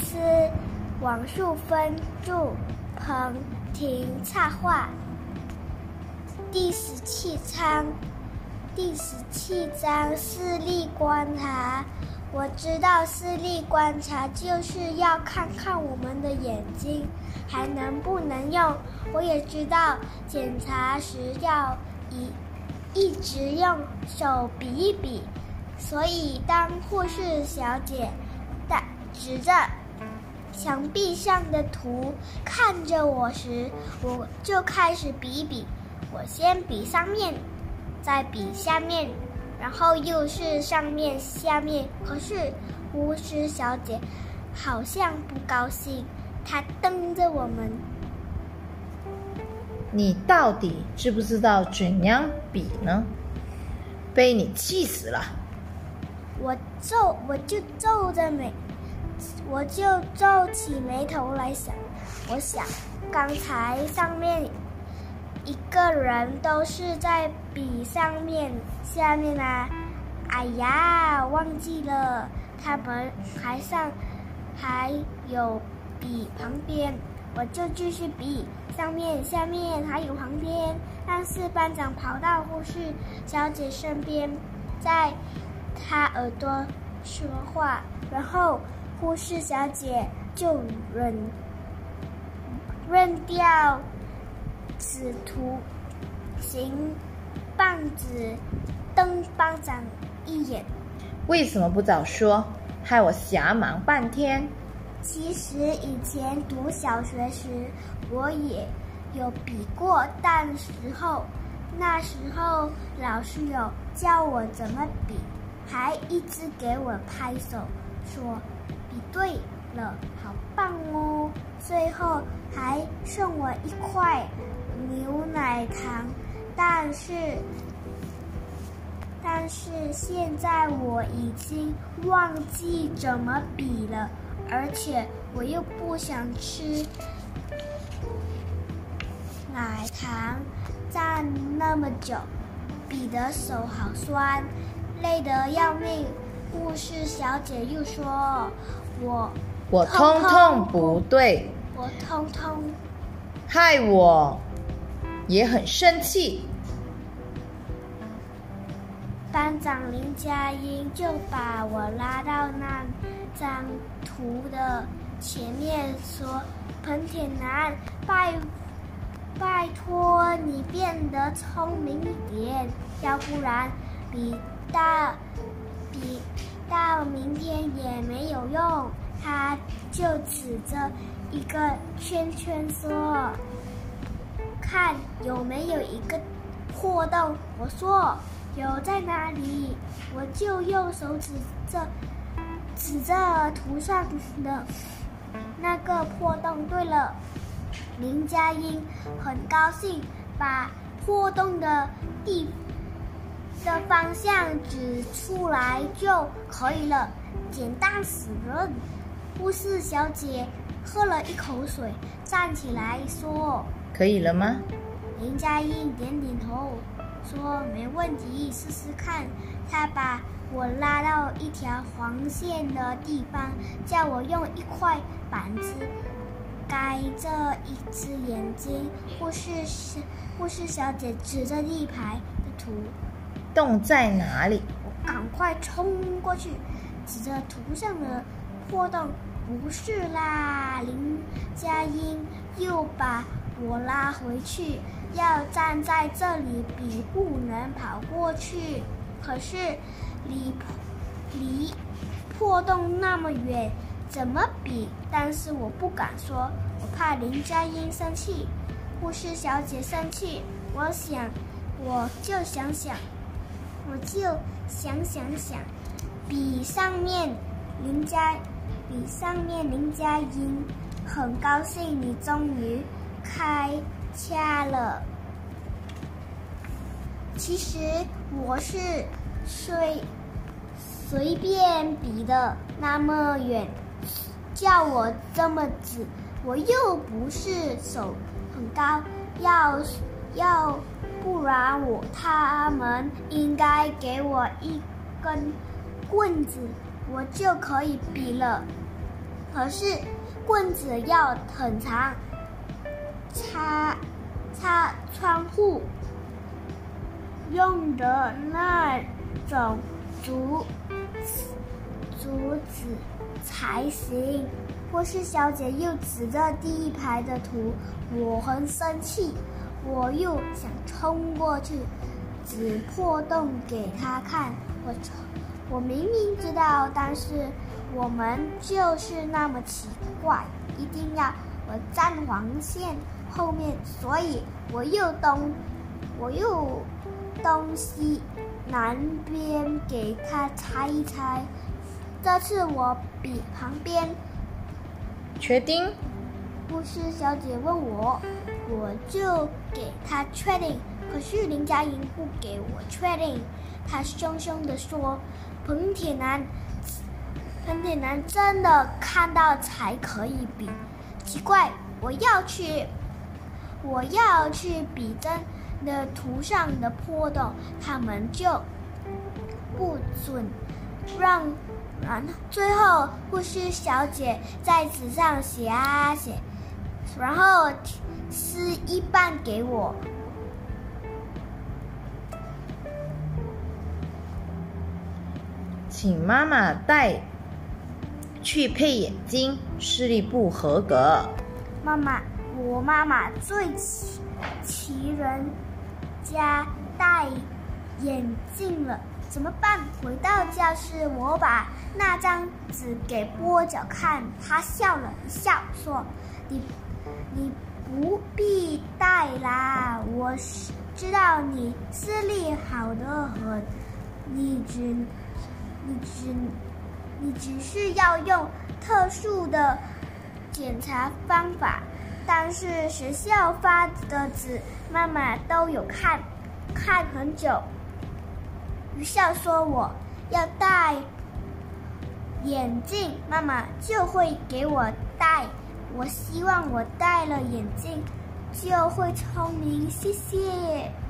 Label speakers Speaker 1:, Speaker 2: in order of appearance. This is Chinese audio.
Speaker 1: 次王树芬著，彭婷插画。第十七章，第十七章视力观察。我知道视力观察就是要看看我们的眼睛还能不能用。我也知道检查时要一一直用手比一比。所以当护士小姐带指着墙壁上的图看着我时，我就开始比比。我先比上面，再比下面，然后又是上面、下面。可是巫师小姐好像不高兴，她瞪着我们。
Speaker 2: 你到底知不知道怎样比呢？被你气死了！
Speaker 1: 我皱，我就皱着眉，我就皱起眉头来想。我想，刚才上面。一个人都是在比上面、下面啊！哎呀，忘记了，他们还上还有比旁边，我就继续比上面、下面还有旁边。但是班长跑到护士小姐身边，在她耳朵说话，然后护士小姐就扔扔掉。使图形棒子瞪班长一眼，
Speaker 2: 为什么不早说？害我瞎忙半天。
Speaker 1: 其实以前读小学时，我也有比过，但时候那时候老师有教我怎么比，还一直给我拍手，说比对了，好棒哦！最后还送我一块。牛奶糖，但是，但是现在我已经忘记怎么比了，而且我又不想吃奶糖，站那么久，比的手好酸，累得要命。护士小姐又说：“我
Speaker 2: 我通通不对，
Speaker 1: 我通通
Speaker 2: 害我。”也很生气。
Speaker 1: 班长林佳音就把我拉到那张图的前面，说：“彭铁男，拜拜托你变得聪明一点，要不然比大比到明天也没有用。”他就指着一个圈圈说。看有没有一个破洞？我说有在哪里？我就用手指着指着图上的那个破洞。对了，林佳音很高兴，把破洞的地的方向指出来就可以了。简单死人！护士小姐喝了一口水，站起来说。
Speaker 2: 可以了吗？
Speaker 1: 林佳音点点头，说：“没问题，试试看。”她把我拉到一条黄线的地方，叫我用一块板子盖着一只眼睛。护士护士小姐指着一排的图，
Speaker 2: 洞在哪里？
Speaker 1: 我赶快冲过去，指着图上的破洞。不是啦，林佳音又把。我拉回去，要站在这里比，不能跑过去。可是离离破洞那么远，怎么比？但是我不敢说，我怕林佳音生气，护士小姐生气。我想，我就想想，我就想想想，比上面林佳，比上面林佳音，很高兴你终于。开掐了。其实我是随随便比的那么远，叫我这么指，我又不是手很高，要要不然我他们应该给我一根棍子，我就可以比了。可是棍子要很长，擦擦窗户用的那种竹竹子才行。护士小姐又指着第一排的图，我很生气，我又想冲过去指破洞给他看。我我明明知道，但是我们就是那么奇怪，一定要我站黄线后面，所以我又东我又东西南边给他猜一猜。这次我比旁边。
Speaker 2: 确定？
Speaker 1: 护士小姐问我，我就给她确定。可是林佳莹不给我确定，她凶凶地说：“彭铁男，彭铁男真的看到才可以比。奇怪，我要去，我要去比真的图上的破洞，他们就不准让。”然后最后，护士小姐在纸上写啊写，然后撕一半给我，
Speaker 2: 请妈妈带去配眼睛，视力不合格。
Speaker 1: 妈妈，我妈妈最奇奇人家戴眼镜了。怎么办？回到教室，我把那张纸给波角看，他笑了一笑，说：“你，你不必带啦，我知道你视力好的很，你只，你只，你只是要用特殊的检查方法，但是学校发的纸，妈妈都有看，看很久。”于校说我要戴眼镜，妈妈就会给我戴。我希望我戴了眼镜就会聪明。谢谢。